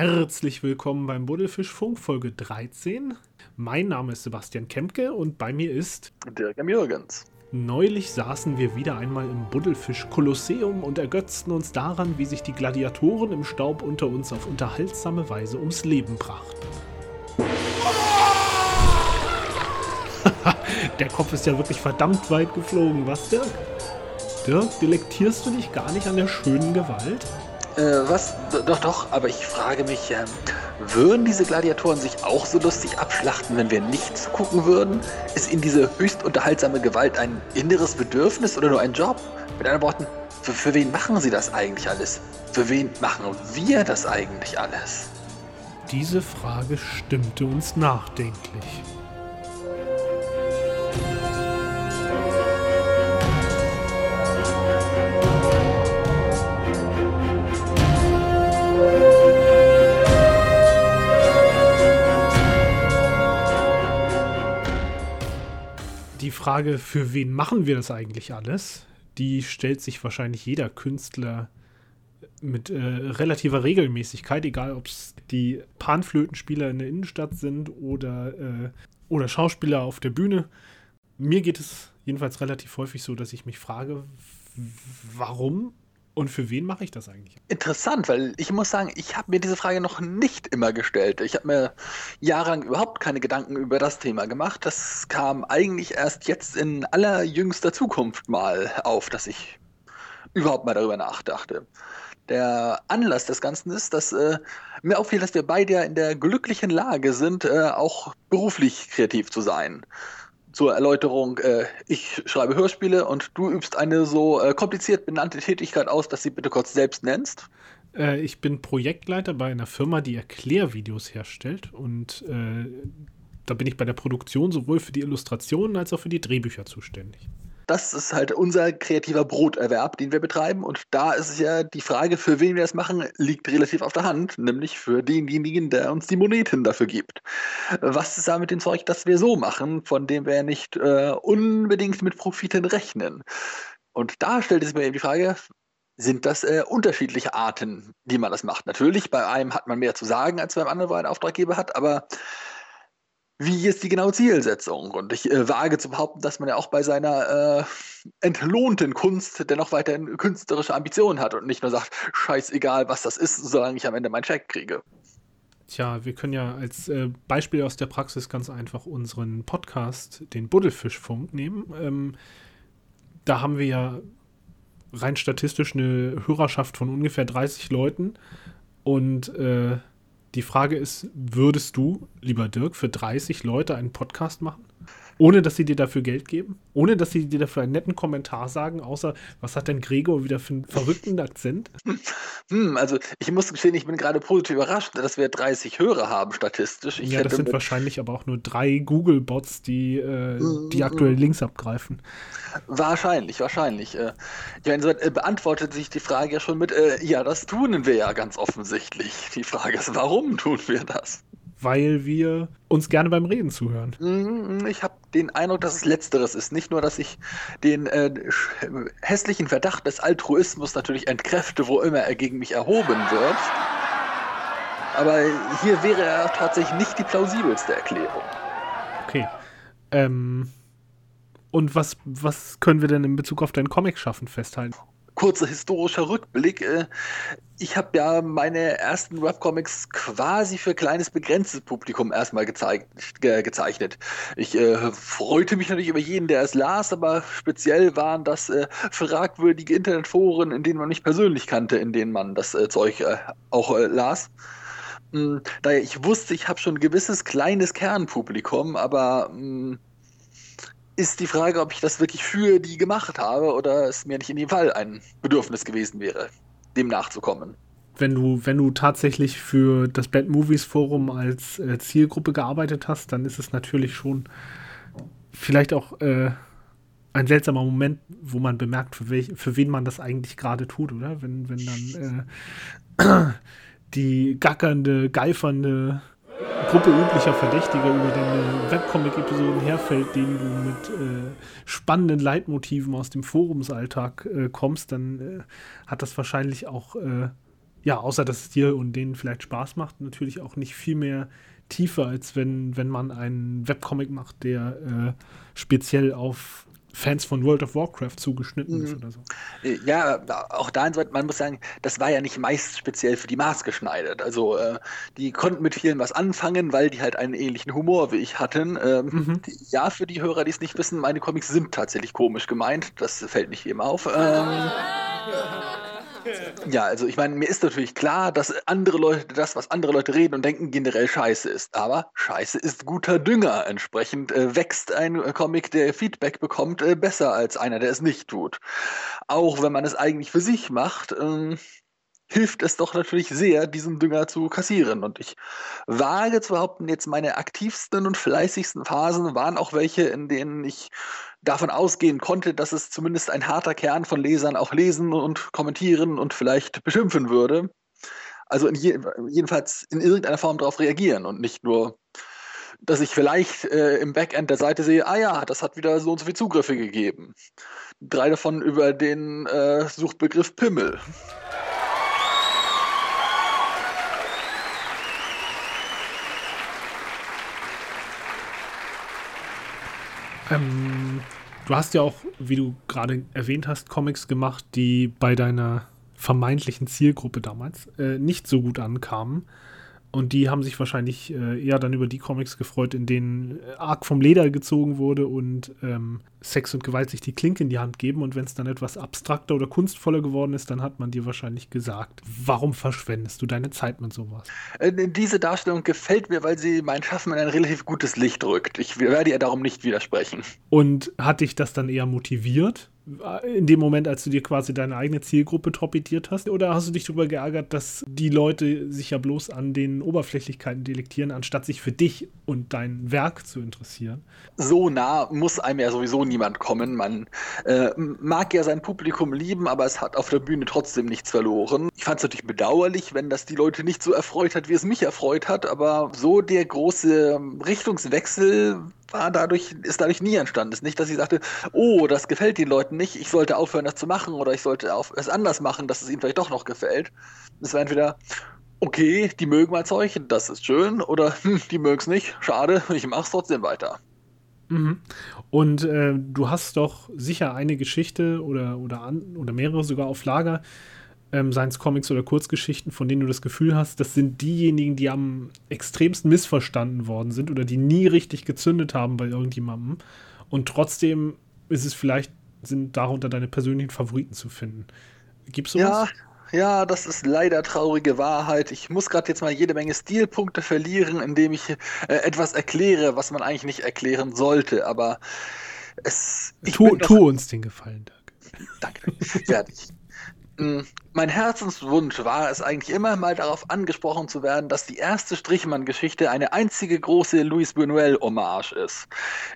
Herzlich willkommen beim Buddelfischfunk Folge 13. Mein Name ist Sebastian Kempke und bei mir ist Dirk M. Jürgens. Neulich saßen wir wieder einmal im Buddelfisch-Kolosseum und ergötzten uns daran, wie sich die Gladiatoren im Staub unter uns auf unterhaltsame Weise ums Leben brachten. Der Kopf ist ja wirklich verdammt weit geflogen, was, Dirk? Dirk, delektierst du dich gar nicht an der schönen Gewalt? Äh, was? Doch, doch, aber ich frage mich, ähm, würden diese Gladiatoren sich auch so lustig abschlachten, wenn wir nicht zugucken würden? Ist ihnen diese höchst unterhaltsame Gewalt ein inneres Bedürfnis oder nur ein Job? Mit anderen Worten, für, für wen machen sie das eigentlich alles? Für wen machen wir das eigentlich alles? Diese Frage stimmte uns nachdenklich. Die Frage, für wen machen wir das eigentlich alles, die stellt sich wahrscheinlich jeder Künstler mit äh, relativer Regelmäßigkeit, egal ob es die Panflötenspieler in der Innenstadt sind oder, äh, oder Schauspieler auf der Bühne. Mir geht es jedenfalls relativ häufig so, dass ich mich frage, warum und für wen mache ich das eigentlich? Interessant, weil ich muss sagen, ich habe mir diese Frage noch nicht immer gestellt. Ich habe mir jahrelang überhaupt keine Gedanken über das Thema gemacht. Das kam eigentlich erst jetzt in allerjüngster Zukunft mal auf, dass ich überhaupt mal darüber nachdachte. Der Anlass des Ganzen ist, dass äh, mir auffiel, dass wir beide ja in der glücklichen Lage sind, äh, auch beruflich kreativ zu sein zur Erläuterung, äh, ich schreibe Hörspiele und du übst eine so äh, kompliziert benannte Tätigkeit aus, dass sie bitte kurz selbst nennst. Äh, ich bin Projektleiter bei einer Firma, die Erklärvideos herstellt und äh, da bin ich bei der Produktion sowohl für die Illustrationen als auch für die Drehbücher zuständig das ist halt unser kreativer Broterwerb, den wir betreiben. Und da ist ja die Frage, für wen wir das machen, liegt relativ auf der Hand, nämlich für denjenigen, der uns die Moneten dafür gibt. Was ist da mit dem Zeug, das wir so machen, von dem wir nicht äh, unbedingt mit Profiten rechnen? Und da stellt es mir eben die Frage, sind das äh, unterschiedliche Arten, wie man das macht. Natürlich, bei einem hat man mehr zu sagen, als beim anderen, er einen Auftraggeber hat, aber wie ist die genaue Zielsetzung? Und ich äh, wage zu behaupten, dass man ja auch bei seiner äh, entlohnten Kunst dennoch weiterhin künstlerische Ambitionen hat und nicht nur sagt, scheißegal, was das ist, solange ich am Ende meinen Check kriege. Tja, wir können ja als äh, Beispiel aus der Praxis ganz einfach unseren Podcast, den Buddelfischfunk, nehmen. Ähm, da haben wir ja rein statistisch eine Hörerschaft von ungefähr 30 Leuten und äh, die Frage ist, würdest du, lieber Dirk, für 30 Leute einen Podcast machen? Ohne dass sie dir dafür Geld geben? Ohne dass sie dir dafür einen netten Kommentar sagen, außer was hat denn Gregor wieder für einen verrückten Akzent? Hm, also ich muss gestehen, ich bin gerade positiv überrascht, dass wir 30 Hörer haben statistisch. Ich ja, das sind wahrscheinlich aber auch nur drei Google-Bots, die, äh, die aktuell Links abgreifen. Wahrscheinlich, wahrscheinlich. Äh, ja, insoweit äh, beantwortet sich die Frage ja schon mit, äh, ja, das tun wir ja ganz offensichtlich. Die Frage ist, warum tun wir das? Weil wir uns gerne beim Reden zuhören. Mhm, ich habe den Eindruck, dass es letzteres ist. Nicht nur, dass ich den äh, hässlichen Verdacht des Altruismus natürlich entkräfte, wo immer er gegen mich erhoben wird. Aber hier wäre er tatsächlich nicht die plausibelste Erklärung. Okay. Ähm, und was, was können wir denn in Bezug auf dein Comic-Schaffen festhalten? Kurzer historischer Rückblick. Äh, ich habe ja meine ersten Webcomics quasi für kleines begrenztes Publikum erstmal ge gezeichnet. Ich äh, freute mich natürlich über jeden, der es las, aber speziell waren das äh, fragwürdige Internetforen, in denen man mich persönlich kannte, in denen man das äh, Zeug äh, auch äh, las. Hm, daher ich wusste, ich habe schon ein gewisses kleines Kernpublikum, aber mh, hm, ist die Frage, ob ich das wirklich für die gemacht habe oder es mir nicht in dem Fall ein Bedürfnis gewesen wäre, dem nachzukommen. Wenn du, wenn du tatsächlich für das Bad Movies Forum als äh, Zielgruppe gearbeitet hast, dann ist es natürlich schon vielleicht auch äh, ein seltsamer Moment, wo man bemerkt, für, welch, für wen man das eigentlich gerade tut, oder? Wenn, wenn dann äh, die gackernde, geifernde Gruppe üblicher Verdächtiger über deine Webcomic-Episoden herfällt, denen du mit äh, spannenden Leitmotiven aus dem Forumsalltag äh, kommst, dann äh, hat das wahrscheinlich auch äh, ja, außer dass es dir und denen vielleicht Spaß macht, natürlich auch nicht viel mehr tiefer, als wenn, wenn man einen Webcomic macht, der äh, speziell auf Fans von World of Warcraft zugeschnitten ist mhm. oder so. Äh, ja, auch da insoweit, man muss sagen, das war ja nicht meist speziell für die Maß geschneidert. Also äh, die konnten mit vielen was anfangen, weil die halt einen ähnlichen Humor wie ich hatten. Ähm, mhm. Ja, für die Hörer, die es nicht wissen, meine Comics sind tatsächlich komisch gemeint. Das fällt nicht jedem auf. Ähm, ja, also ich meine, mir ist natürlich klar, dass andere Leute, das, was andere Leute reden und denken, generell scheiße ist. Aber scheiße ist guter Dünger. Entsprechend äh, wächst ein äh, Comic, der Feedback bekommt, äh, besser als einer, der es nicht tut. Auch wenn man es eigentlich für sich macht. Ähm, hilft es doch natürlich sehr, diesen Dünger zu kassieren. Und ich wage zu behaupten, jetzt meine aktivsten und fleißigsten Phasen waren auch welche, in denen ich davon ausgehen konnte, dass es zumindest ein harter Kern von Lesern auch lesen und kommentieren und vielleicht beschimpfen würde. Also in je, jedenfalls in irgendeiner Form darauf reagieren und nicht nur, dass ich vielleicht äh, im Backend der Seite sehe, ah ja, das hat wieder so und so viele Zugriffe gegeben. Drei davon über den äh, Suchbegriff Pimmel. Ähm, du hast ja auch, wie du gerade erwähnt hast, Comics gemacht, die bei deiner vermeintlichen Zielgruppe damals äh, nicht so gut ankamen. Und die haben sich wahrscheinlich äh, eher dann über die Comics gefreut, in denen äh, arg vom Leder gezogen wurde und ähm, Sex und Gewalt sich die Klinke in die Hand geben. Und wenn es dann etwas abstrakter oder kunstvoller geworden ist, dann hat man dir wahrscheinlich gesagt, warum verschwendest du deine Zeit mit sowas? Äh, diese Darstellung gefällt mir, weil sie mein Schaffen in ein relativ gutes Licht rückt. Ich werde ihr darum nicht widersprechen. Und hat dich das dann eher motiviert? In dem Moment, als du dir quasi deine eigene Zielgruppe torpediert hast? Oder hast du dich darüber geärgert, dass die Leute sich ja bloß an den Oberflächlichkeiten delektieren, anstatt sich für dich und dein Werk zu interessieren? So nah muss einem ja sowieso niemand kommen. Man äh, mag ja sein Publikum lieben, aber es hat auf der Bühne trotzdem nichts verloren. Ich fand es natürlich bedauerlich, wenn das die Leute nicht so erfreut hat, wie es mich erfreut hat, aber so der große Richtungswechsel war dadurch, ist dadurch nie entstanden. Es ist nicht, dass ich sagte, oh, das gefällt den Leuten nicht, ich sollte aufhören, das zu machen oder ich sollte auf, es anders machen, dass es ihnen vielleicht doch noch gefällt. Es war entweder, okay, die mögen mein Zeug, das ist schön, oder hm, die mögen es nicht, schade, ich mache es trotzdem weiter. Mhm. Und äh, du hast doch sicher eine Geschichte oder, oder, an, oder mehrere sogar auf Lager, ähm, Science Comics oder Kurzgeschichten, von denen du das Gefühl hast, das sind diejenigen, die am extremsten missverstanden worden sind oder die nie richtig gezündet haben bei irgendjemandem. Und trotzdem ist es vielleicht, sind darunter deine persönlichen Favoriten zu finden. Gibt's sowas? Ja, ja, das ist leider traurige Wahrheit. Ich muss gerade jetzt mal jede Menge Stilpunkte verlieren, indem ich äh, etwas erkläre, was man eigentlich nicht erklären sollte. Aber es. Tu, tu uns den Gefallen, Dirk. Danke. Fertig. Hm, mein Herzenswunsch war es eigentlich immer mal darauf angesprochen zu werden, dass die erste Strichmann-Geschichte eine einzige große Louis Buñuel-Hommage ist.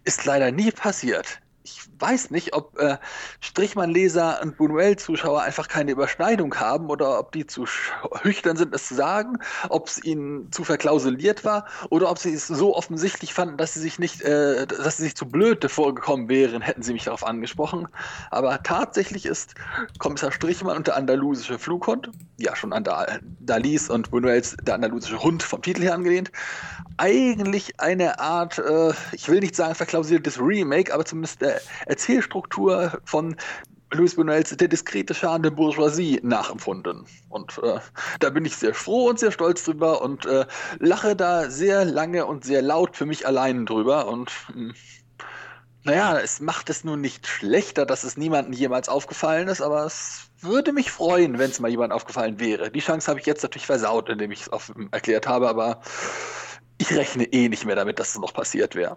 Ist leider nie passiert ich weiß nicht, ob äh, Strichmann-Leser und Buñuel-Zuschauer einfach keine Überschneidung haben oder ob die zu schüchtern sind, es zu sagen, ob es ihnen zu verklausuliert war oder ob sie es so offensichtlich fanden, dass sie sich nicht, äh, dass sie sich zu blöd vorgekommen wären, hätten sie mich darauf angesprochen. Aber tatsächlich ist Kommissar Strichmann und der andalusische Flughund, ja schon an Dalis und Buñuels der andalusische Hund vom Titel her angelehnt, eigentlich eine Art, äh, ich will nicht sagen verklausuliertes Remake, aber zumindest der Erzählstruktur von Louis Buñuels Der diskrete Charme der Bourgeoisie nachempfunden. Und äh, da bin ich sehr froh und sehr stolz drüber und äh, lache da sehr lange und sehr laut für mich allein drüber. Und mh, hm, naja, es macht es nun nicht schlechter, dass es niemandem jemals aufgefallen ist, aber es würde mich freuen, wenn es mal jemand aufgefallen wäre. Die Chance habe ich jetzt natürlich versaut, indem ich es erklärt habe, aber ich rechne eh nicht mehr damit, dass es noch passiert wäre.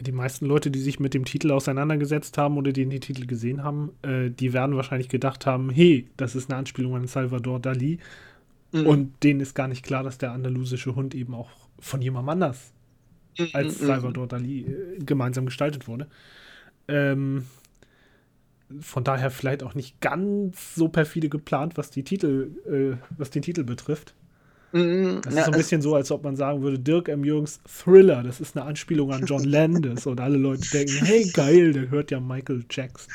Die meisten Leute, die sich mit dem Titel auseinandergesetzt haben oder die den Titel gesehen haben, äh, die werden wahrscheinlich gedacht haben, hey, das ist eine Anspielung an Salvador Dali. Mhm. Und denen ist gar nicht klar, dass der andalusische Hund eben auch von jemandem anders mhm. als mhm. Salvador Dali äh, gemeinsam gestaltet wurde. Ähm, von daher vielleicht auch nicht ganz so perfide geplant, was die Titel, äh, was den Titel betrifft. Mm, das ist so ein bisschen so, als ob man sagen würde, Dirk M. Jürgens Thriller, das ist eine Anspielung an John Landis und alle Leute denken, hey geil, der hört ja Michael Jackson.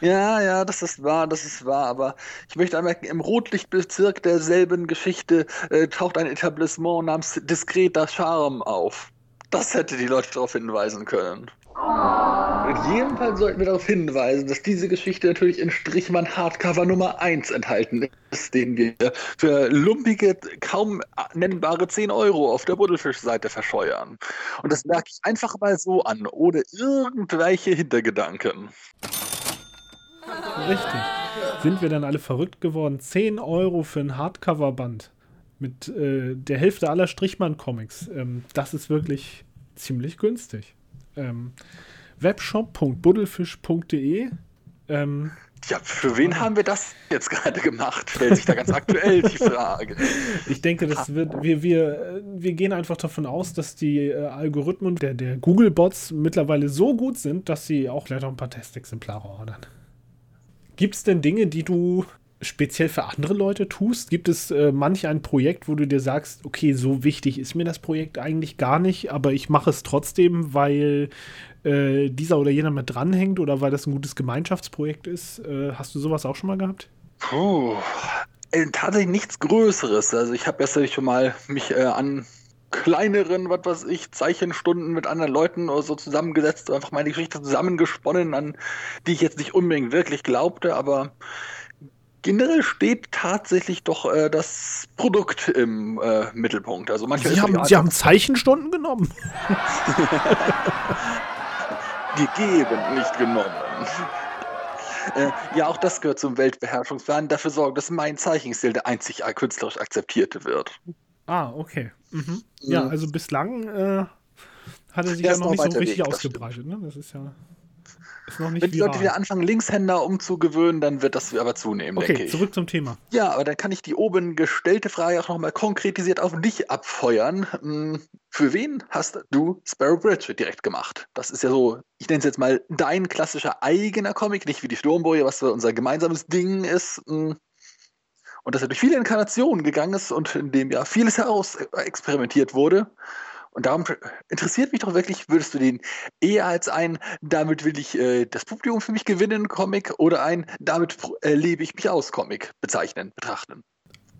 Ja, ja, das ist wahr, das ist wahr, aber ich möchte anmerken, im Rotlichtbezirk derselben Geschichte äh, taucht ein Etablissement namens Diskreter Charme auf. Das hätte die Leute darauf hinweisen können. In jedem Fall sollten wir darauf hinweisen, dass diese Geschichte natürlich in Strichmann Hardcover Nummer 1 enthalten ist, den wir für lumpige, kaum nennbare 10 Euro auf der Buddelfisch-Seite verscheuern. Und das merke ich einfach mal so an, ohne irgendwelche Hintergedanken. Richtig. Sind wir dann alle verrückt geworden? 10 Euro für ein Hardcover-Band mit äh, der Hälfte aller Strichmann-Comics. Ähm, das ist wirklich ziemlich günstig. Ähm, webshop.buddelfisch.de ähm, ja, für wen haben wir das jetzt gerade gemacht? Stellt sich da ganz aktuell die Frage. Ich denke, das wird, wir, wir, wir gehen einfach davon aus, dass die äh, Algorithmen der, der Google-Bots mittlerweile so gut sind, dass sie auch noch ein paar Testexemplare ordern. Gibt es denn Dinge, die du speziell für andere Leute tust? Gibt es äh, manch ein Projekt, wo du dir sagst, okay, so wichtig ist mir das Projekt eigentlich gar nicht, aber ich mache es trotzdem, weil äh, dieser oder jener mit dranhängt oder weil das ein gutes Gemeinschaftsprojekt ist? Äh, hast du sowas auch schon mal gehabt? Puh, tatsächlich nichts Größeres. Also ich habe erst schon mal mich äh, an kleineren, was weiß ich, Zeichenstunden mit anderen Leuten oder so zusammengesetzt, einfach meine Geschichte zusammengesponnen, an die ich jetzt nicht unbedingt wirklich glaubte, aber generell steht tatsächlich doch äh, das Produkt im äh, Mittelpunkt. Also manchmal Sie, haben, Sie haben Zeichenstunden genommen. Gegeben, nicht genommen. Äh, ja, auch das gehört zum Weltbeherrschungsplan. Dafür sorgen, dass mein Zeichenstil der einzig künstlerisch akzeptierte wird. Ah, okay. Mhm. Ja, mhm. also bislang äh, hat er sich ja noch nicht so richtig Weg, ausgebreitet. Ne? Das ist ja. Wenn die Leute wieder anfangen, Linkshänder umzugewöhnen, dann wird das aber zunehmen, okay, denke ich. zurück zum Thema. Ja, aber dann kann ich die oben gestellte Frage auch nochmal konkretisiert auf dich abfeuern. Hm, für wen hast du Sparrow Bridge direkt gemacht? Das ist ja so, ich nenne es jetzt mal dein klassischer eigener Comic, nicht wie die Sturmboje, was unser gemeinsames Ding ist. Hm. Und dass er durch viele Inkarnationen gegangen ist und in dem ja vieles heraus experimentiert wurde. Und darum interessiert mich doch wirklich, würdest du den eher als ein, damit will ich äh, das Publikum für mich gewinnen, Comic oder ein, damit äh, lebe ich mich aus, Comic bezeichnen, betrachten?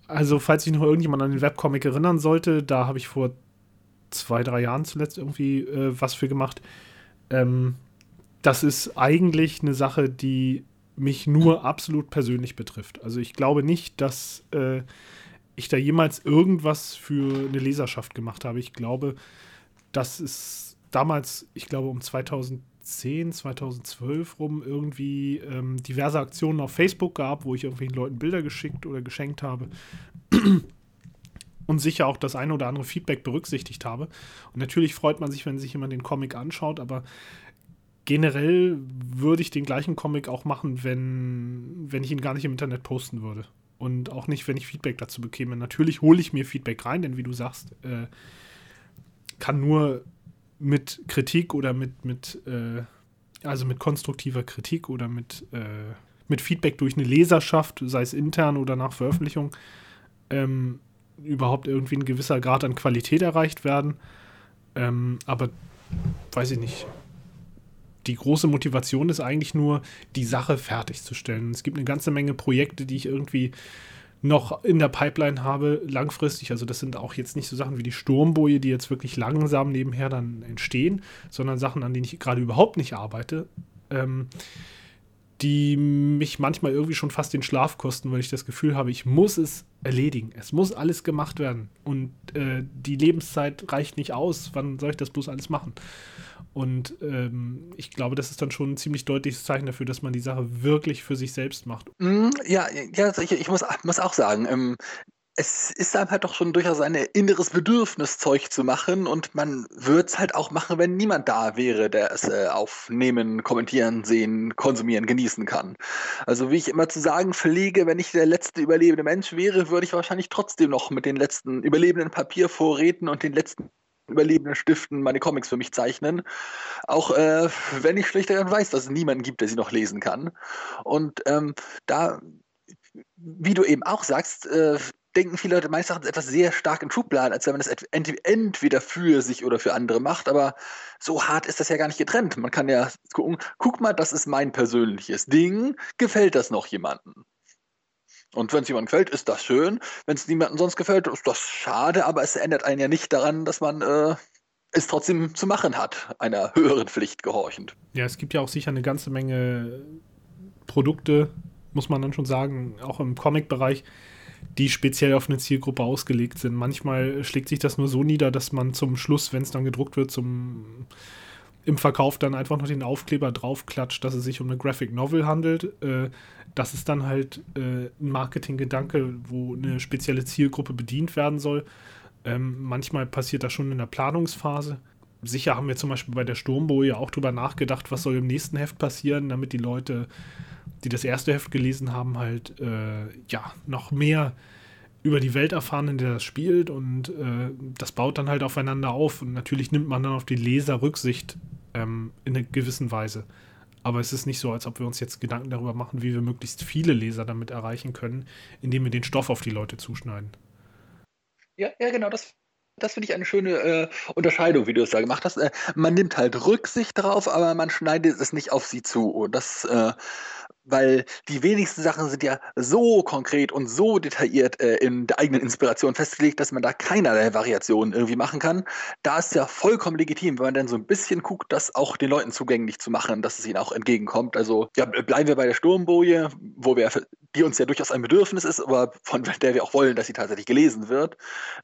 Also, falls sich noch irgendjemand an den Webcomic erinnern sollte, da habe ich vor zwei, drei Jahren zuletzt irgendwie äh, was für gemacht. Ähm, das ist eigentlich eine Sache, die mich nur absolut persönlich betrifft. Also ich glaube nicht, dass äh, ich da jemals irgendwas für eine Leserschaft gemacht habe. Ich glaube, dass es damals, ich glaube um 2010, 2012 rum irgendwie ähm, diverse Aktionen auf Facebook gab, wo ich irgendwelchen Leuten Bilder geschickt oder geschenkt habe. Und sicher auch das eine oder andere Feedback berücksichtigt habe. Und natürlich freut man sich, wenn sich jemand den Comic anschaut, aber generell würde ich den gleichen Comic auch machen, wenn, wenn ich ihn gar nicht im Internet posten würde und auch nicht, wenn ich Feedback dazu bekäme. Natürlich hole ich mir Feedback rein, denn wie du sagst, äh, kann nur mit Kritik oder mit, mit äh, also mit konstruktiver Kritik oder mit, äh, mit Feedback durch eine Leserschaft, sei es intern oder nach Veröffentlichung, ähm, überhaupt irgendwie ein gewisser Grad an Qualität erreicht werden. Ähm, aber weiß ich nicht die große Motivation ist eigentlich nur, die Sache fertigzustellen. Es gibt eine ganze Menge Projekte, die ich irgendwie noch in der Pipeline habe, langfristig. Also das sind auch jetzt nicht so Sachen wie die Sturmboje, die jetzt wirklich langsam nebenher dann entstehen, sondern Sachen, an denen ich gerade überhaupt nicht arbeite. Ähm, die mich manchmal irgendwie schon fast den Schlaf kosten, weil ich das Gefühl habe, ich muss es erledigen. Es muss alles gemacht werden. Und äh, die Lebenszeit reicht nicht aus. Wann soll ich das bloß alles machen? Und ähm, ich glaube, das ist dann schon ein ziemlich deutliches Zeichen dafür, dass man die Sache wirklich für sich selbst macht. Mm, ja, ja ich, ich muss, muss auch sagen, ähm, es ist einem halt doch schon durchaus ein inneres Bedürfnis, Zeug zu machen und man würde es halt auch machen, wenn niemand da wäre, der es äh, aufnehmen, kommentieren, sehen, konsumieren, genießen kann. Also wie ich immer zu sagen pflege, wenn ich der letzte überlebende Mensch wäre, würde ich wahrscheinlich trotzdem noch mit den letzten überlebenden Papiervorräten und den letzten überlebenden Stiften meine Comics für mich zeichnen. Auch äh, wenn ich schlicht weiß, dass es niemanden gibt, der sie noch lesen kann. Und ähm, da, wie du eben auch sagst, äh, denken viele Leute meistens etwas sehr stark in Schubladen, als wenn man das entweder für sich oder für andere macht, aber so hart ist das ja gar nicht getrennt. Man kann ja gucken, guck mal, das ist mein persönliches Ding, gefällt das noch jemandem? Und wenn es jemandem gefällt, ist das schön. Wenn es niemandem sonst gefällt, ist das schade, aber es ändert einen ja nicht daran, dass man äh, es trotzdem zu machen hat, einer höheren Pflicht gehorchend. Ja, es gibt ja auch sicher eine ganze Menge Produkte, muss man dann schon sagen, auch im Comic-Bereich, die speziell auf eine Zielgruppe ausgelegt sind. Manchmal schlägt sich das nur so nieder, dass man zum Schluss, wenn es dann gedruckt wird, zum im Verkauf dann einfach noch den Aufkleber draufklatscht, dass es sich um eine Graphic Novel handelt. Äh, das ist dann halt äh, ein Marketinggedanke, wo eine spezielle Zielgruppe bedient werden soll. Ähm, manchmal passiert das schon in der Planungsphase. Sicher haben wir zum Beispiel bei der Sturmboje auch drüber nachgedacht, was soll im nächsten Heft passieren, damit die Leute, die das erste Heft gelesen haben, halt äh, ja noch mehr über die Welt erfahren, in der das spielt und äh, das baut dann halt aufeinander auf und natürlich nimmt man dann auf die Leser Rücksicht ähm, in einer gewissen Weise. Aber es ist nicht so, als ob wir uns jetzt Gedanken darüber machen, wie wir möglichst viele Leser damit erreichen können, indem wir den Stoff auf die Leute zuschneiden. Ja, ja, genau, das das finde ich eine schöne äh, Unterscheidung, wie du es da gemacht hast. Äh, man nimmt halt Rücksicht drauf, aber man schneidet es nicht auf sie zu. Und das äh, weil die wenigsten Sachen sind ja so konkret und so detailliert äh, in der eigenen Inspiration festgelegt, dass man da keinerlei Variationen irgendwie machen kann. Da ist ja vollkommen legitim, wenn man dann so ein bisschen guckt, das auch den Leuten zugänglich zu machen, dass es ihnen auch entgegenkommt. Also ja, bleiben wir bei der Sturmboje, wo wir, die uns ja durchaus ein Bedürfnis ist, aber von der wir auch wollen, dass sie tatsächlich gelesen wird.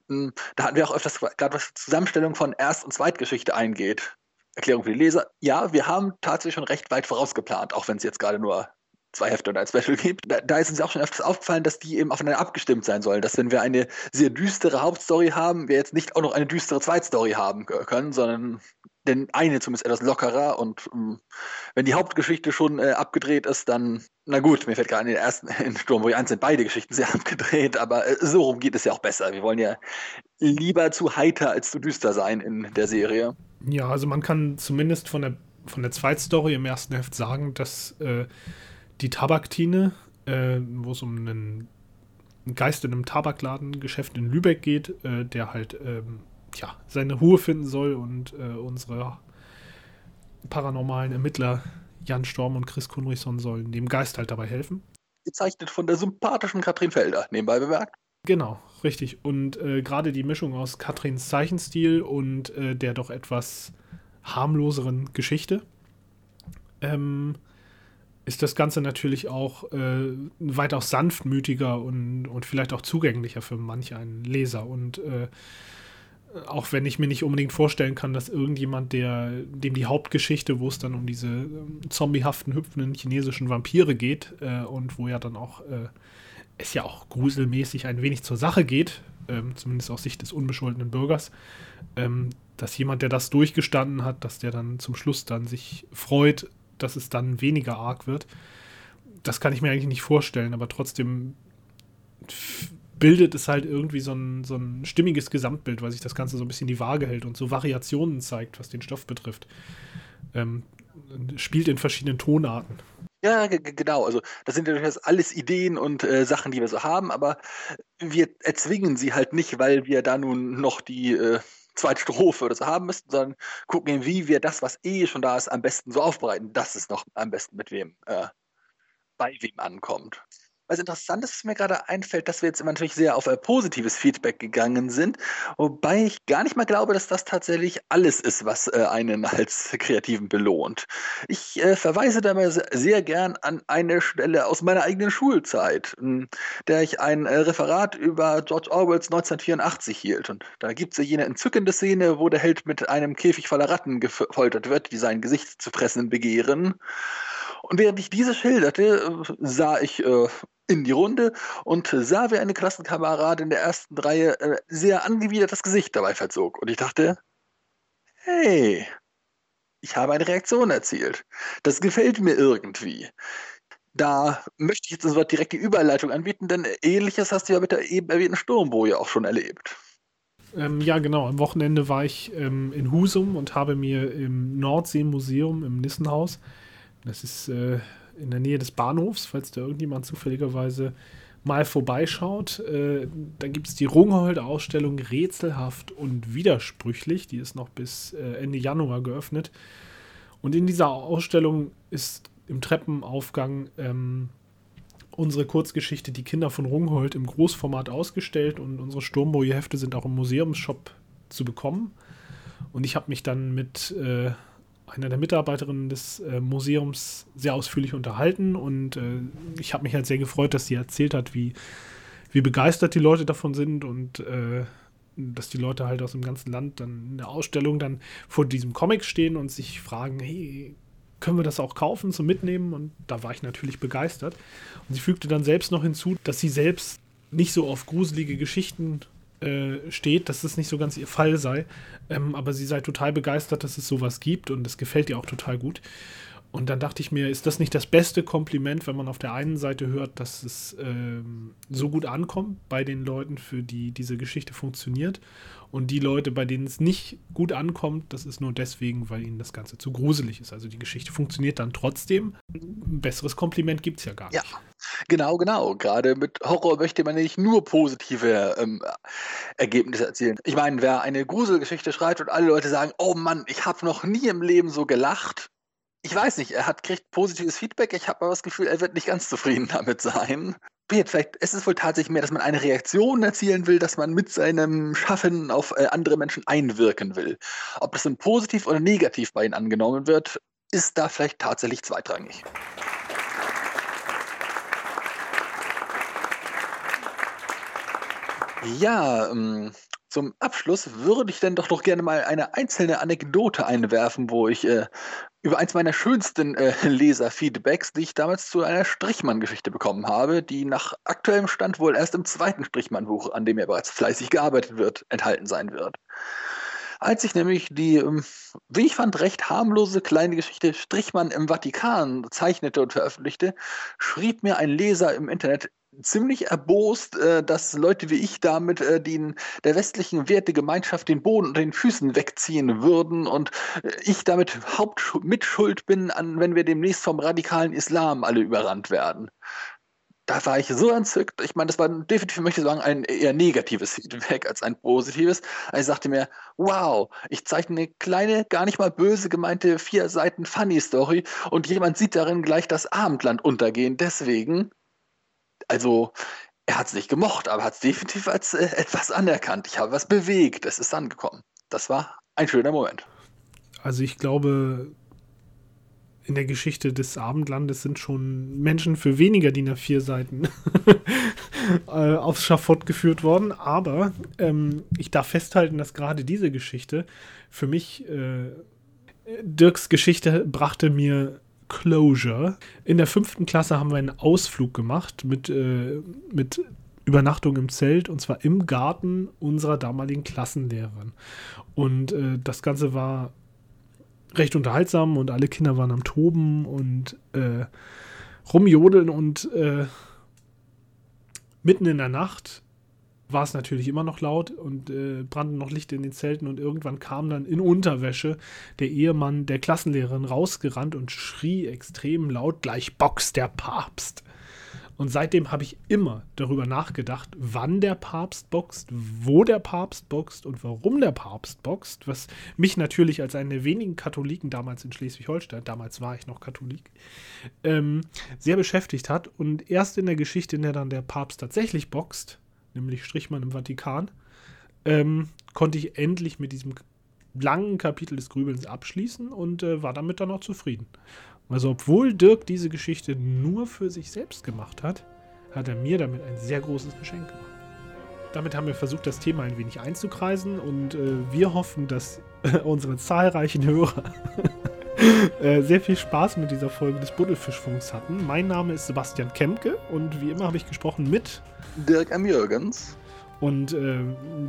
Hm, da hatten wir auch öfters gerade was Zusammenstellung von Erst- und Zweitgeschichte eingeht. Erklärung für die Leser. Ja, wir haben tatsächlich schon recht weit vorausgeplant, auch wenn es jetzt gerade nur zwei Hefte und ein Special gibt. Da, da, ist uns auch schon öfters aufgefallen, dass die eben aufeinander abgestimmt sein sollen. Dass wenn wir eine sehr düstere Hauptstory haben, wir jetzt nicht auch noch eine düstere Zweitstory haben können, sondern denn eine zumindest etwas lockerer und um, ähm, wenn die Hauptgeschichte schon äh, abgedreht ist, dann, na gut, mir fällt gerade in den ersten, in Sturm, wo 1 sind beide Geschichten sehr abgedreht, aber äh, so rum geht es ja auch besser. Wir wollen ja lieber zu heiter als zu düster sein in der Serie. Ja, also man kann zumindest von der, von der Zweitstory im ersten Heft sagen, dass äh, die Tabaktine, äh, wo es um einen Geist in einem Tabakladengeschäft in Lübeck geht, äh, der halt ähm, ja, seine Ruhe finden soll und äh, unsere paranormalen Ermittler Jan Storm und Chris Kunrichson sollen dem Geist halt dabei helfen. Gezeichnet von der sympathischen Katrin Felder, nebenbei bemerkt. Genau, richtig. Und äh, gerade die Mischung aus Katrins Zeichenstil und äh, der doch etwas harmloseren Geschichte ähm, ist das Ganze natürlich auch äh, weitaus sanftmütiger und, und vielleicht auch zugänglicher für manch einen Leser. Und äh, auch wenn ich mir nicht unbedingt vorstellen kann, dass irgendjemand, der, dem die Hauptgeschichte, wo es dann um diese ähm, zombiehaften, hüpfenden chinesischen Vampire geht äh, und wo ja dann auch äh, es ja auch gruselmäßig ein wenig zur Sache geht, ähm, zumindest aus Sicht des unbescholtenen Bürgers, ähm, dass jemand, der das durchgestanden hat, dass der dann zum Schluss dann sich freut, dass es dann weniger arg wird. Das kann ich mir eigentlich nicht vorstellen, aber trotzdem bildet es halt irgendwie so ein, so ein stimmiges Gesamtbild, weil sich das Ganze so ein bisschen die Waage hält und so Variationen zeigt, was den Stoff betrifft. Ähm, spielt in verschiedenen Tonarten. Ja, genau. Also das sind ja durchaus alles Ideen und äh, Sachen, die wir so haben, aber wir erzwingen sie halt nicht, weil wir da nun noch die äh, zweite Strophe oder so haben müssten, sondern gucken, wie wir das, was eh schon da ist, am besten so aufbereiten, dass es noch am besten mit wem, äh, bei wem ankommt. Was interessant ist, was mir gerade einfällt, dass wir jetzt immer natürlich sehr auf äh, positives Feedback gegangen sind, wobei ich gar nicht mal glaube, dass das tatsächlich alles ist, was äh, einen als Kreativen belohnt. Ich äh, verweise da mal sehr gern an eine Stelle aus meiner eigenen Schulzeit, in der ich ein äh, Referat über George Orwells 1984 hielt. Und da gibt es ja jene entzückende Szene, wo der Held mit einem Käfig voller Ratten gefoltert wird, die sein Gesicht zu fressen begehren. Und während ich diese schilderte, äh, sah ich äh, in die Runde und sah, wie eine Klassenkameradin der ersten Reihe äh, sehr angewidert das Gesicht dabei verzog. Und ich dachte, hey, ich habe eine Reaktion erzielt. Das gefällt mir irgendwie. Da möchte ich jetzt sofort direkt die Überleitung anbieten, denn ähnliches hast du ja mit der eben erwähnten Sturmboje auch schon erlebt. Ähm, ja, genau. Am Wochenende war ich ähm, in Husum und habe mir im Nordseemuseum im Nissenhaus, das ist äh, in der Nähe des Bahnhofs, falls da irgendjemand zufälligerweise mal vorbeischaut. Äh, da gibt es die Rungholt-Ausstellung Rätselhaft und Widersprüchlich. Die ist noch bis äh, Ende Januar geöffnet. Und in dieser Ausstellung ist im Treppenaufgang ähm, unsere Kurzgeschichte Die Kinder von Rungholt im Großformat ausgestellt und unsere Sturmboje-Hefte sind auch im Museumsshop zu bekommen. Und ich habe mich dann mit äh, einer der Mitarbeiterinnen des äh, Museums sehr ausführlich unterhalten und äh, ich habe mich halt sehr gefreut, dass sie erzählt hat, wie, wie begeistert die Leute davon sind und äh, dass die Leute halt aus dem ganzen Land dann in der Ausstellung dann vor diesem Comic stehen und sich fragen, hey, können wir das auch kaufen zum Mitnehmen? Und da war ich natürlich begeistert. Und sie fügte dann selbst noch hinzu, dass sie selbst nicht so auf gruselige Geschichten äh, steht, dass das nicht so ganz ihr Fall sei. Ähm, aber sie sei total begeistert, dass es sowas gibt und es gefällt ihr auch total gut. Und dann dachte ich mir, ist das nicht das beste Kompliment, wenn man auf der einen Seite hört, dass es ähm, so gut ankommt bei den Leuten, für die diese Geschichte funktioniert. Und die Leute, bei denen es nicht gut ankommt, das ist nur deswegen, weil ihnen das Ganze zu gruselig ist. Also die Geschichte funktioniert dann trotzdem. Ein besseres Kompliment gibt es ja gar nicht. Ja, genau, genau. Gerade mit Horror möchte man nicht nur positive ähm, Ergebnisse erzielen. Ich meine, wer eine Gruselgeschichte schreibt und alle Leute sagen, oh Mann, ich habe noch nie im Leben so gelacht, ich weiß nicht, er hat kriegt positives Feedback. Ich habe aber das Gefühl, er wird nicht ganz zufrieden damit sein. Vielleicht ist es wohl tatsächlich mehr, dass man eine Reaktion erzielen will, dass man mit seinem Schaffen auf äh, andere Menschen einwirken will. Ob das nun positiv oder negativ bei ihnen angenommen wird, ist da vielleicht tatsächlich zweitrangig. Ja, ähm, zum Abschluss würde ich dann doch noch gerne mal eine einzelne Anekdote einwerfen, wo ich äh, über eins meiner schönsten äh, Leser-Feedbacks, die ich damals zu einer Strichmann-Geschichte bekommen habe, die nach aktuellem Stand wohl erst im zweiten Strichmann-Buch, an dem ja bereits fleißig gearbeitet wird, enthalten sein wird. Als ich nämlich die, ähm, wie ich fand, recht harmlose kleine Geschichte Strichmann im Vatikan zeichnete und veröffentlichte, schrieb mir ein Leser im Internet ziemlich erbost, äh, dass Leute wie ich damit äh, den, der westlichen Wertegemeinschaft den Boden unter den Füßen wegziehen würden und äh, ich damit Hauptmitschuld bin, an, wenn wir demnächst vom radikalen Islam alle überrannt werden. Da war ich so entzückt. Ich meine, das war definitiv, möchte ich sagen, ein eher negatives Feedback als ein positives. Ich sagte mir, wow, ich zeichne eine kleine, gar nicht mal böse gemeinte vier Seiten Funny Story und jemand sieht darin gleich das Abendland untergehen. Deswegen also, er hat es nicht gemocht, aber hat es definitiv als äh, etwas anerkannt. Ich habe was bewegt, es ist angekommen. Das war ein schöner Moment. Also ich glaube, in der Geschichte des Abendlandes sind schon Menschen für weniger DIN A4 Seiten äh, aufs Schafott geführt worden. Aber ähm, ich darf festhalten, dass gerade diese Geschichte für mich, äh, Dirks Geschichte brachte mir Closure. In der fünften Klasse haben wir einen Ausflug gemacht mit, äh, mit Übernachtung im Zelt und zwar im Garten unserer damaligen Klassenlehrerin. Und äh, das Ganze war recht unterhaltsam und alle Kinder waren am Toben und äh, rumjodeln und äh, mitten in der Nacht war es natürlich immer noch laut und äh, brannten noch Lichter in den Zelten und irgendwann kam dann in Unterwäsche der Ehemann der Klassenlehrerin rausgerannt und schrie extrem laut, gleich boxt der Papst. Und seitdem habe ich immer darüber nachgedacht, wann der Papst boxt, wo der Papst boxt und warum der Papst boxt, was mich natürlich als einen der wenigen Katholiken damals in Schleswig-Holstein, damals war ich noch Katholik, ähm, sehr beschäftigt hat. Und erst in der Geschichte, in der dann der Papst tatsächlich boxt, nämlich Strichmann im Vatikan, ähm, konnte ich endlich mit diesem langen Kapitel des Grübelns abschließen und äh, war damit dann auch zufrieden. Also obwohl Dirk diese Geschichte nur für sich selbst gemacht hat, hat er mir damit ein sehr großes Geschenk gemacht. Damit haben wir versucht, das Thema ein wenig einzukreisen und äh, wir hoffen, dass unsere zahlreichen Hörer äh, sehr viel Spaß mit dieser Folge des Buddelfischfunks hatten. Mein Name ist Sebastian Kemke und wie immer habe ich gesprochen mit Dirk M. Jürgens. Und äh,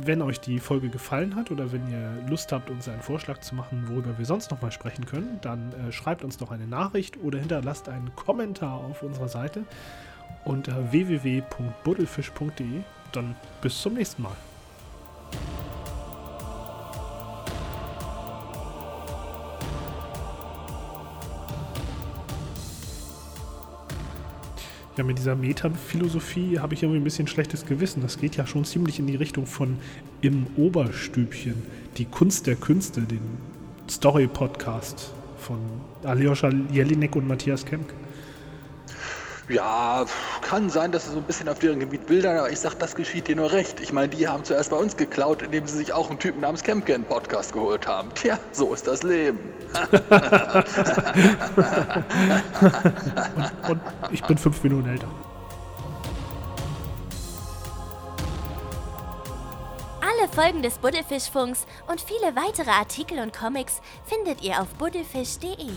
wenn euch die Folge gefallen hat oder wenn ihr Lust habt, uns einen Vorschlag zu machen, worüber wir sonst nochmal sprechen können, dann äh, schreibt uns doch eine Nachricht oder hinterlasst einen Kommentar auf unserer Seite unter www.buddelfisch.de. Dann bis zum nächsten Mal. Ja, mit dieser Metaphilosophie habe ich irgendwie ein bisschen schlechtes Gewissen. Das geht ja schon ziemlich in die Richtung von Im Oberstübchen, die Kunst der Künste, den Story-Podcast von Aljoscha Jelinek und Matthias Kemk. Ja, kann sein, dass sie so ein bisschen auf deren Gebiet bildern, aber ich sag, das geschieht dir nur recht. Ich meine, die haben zuerst bei uns geklaut, indem sie sich auch einen Typen namens Kemke in Podcast geholt haben. Tja, so ist das Leben. und, und ich bin fünf Minuten älter. Alle Folgen des Buddelfischfunks und viele weitere Artikel und Comics findet ihr auf buddelfisch.de.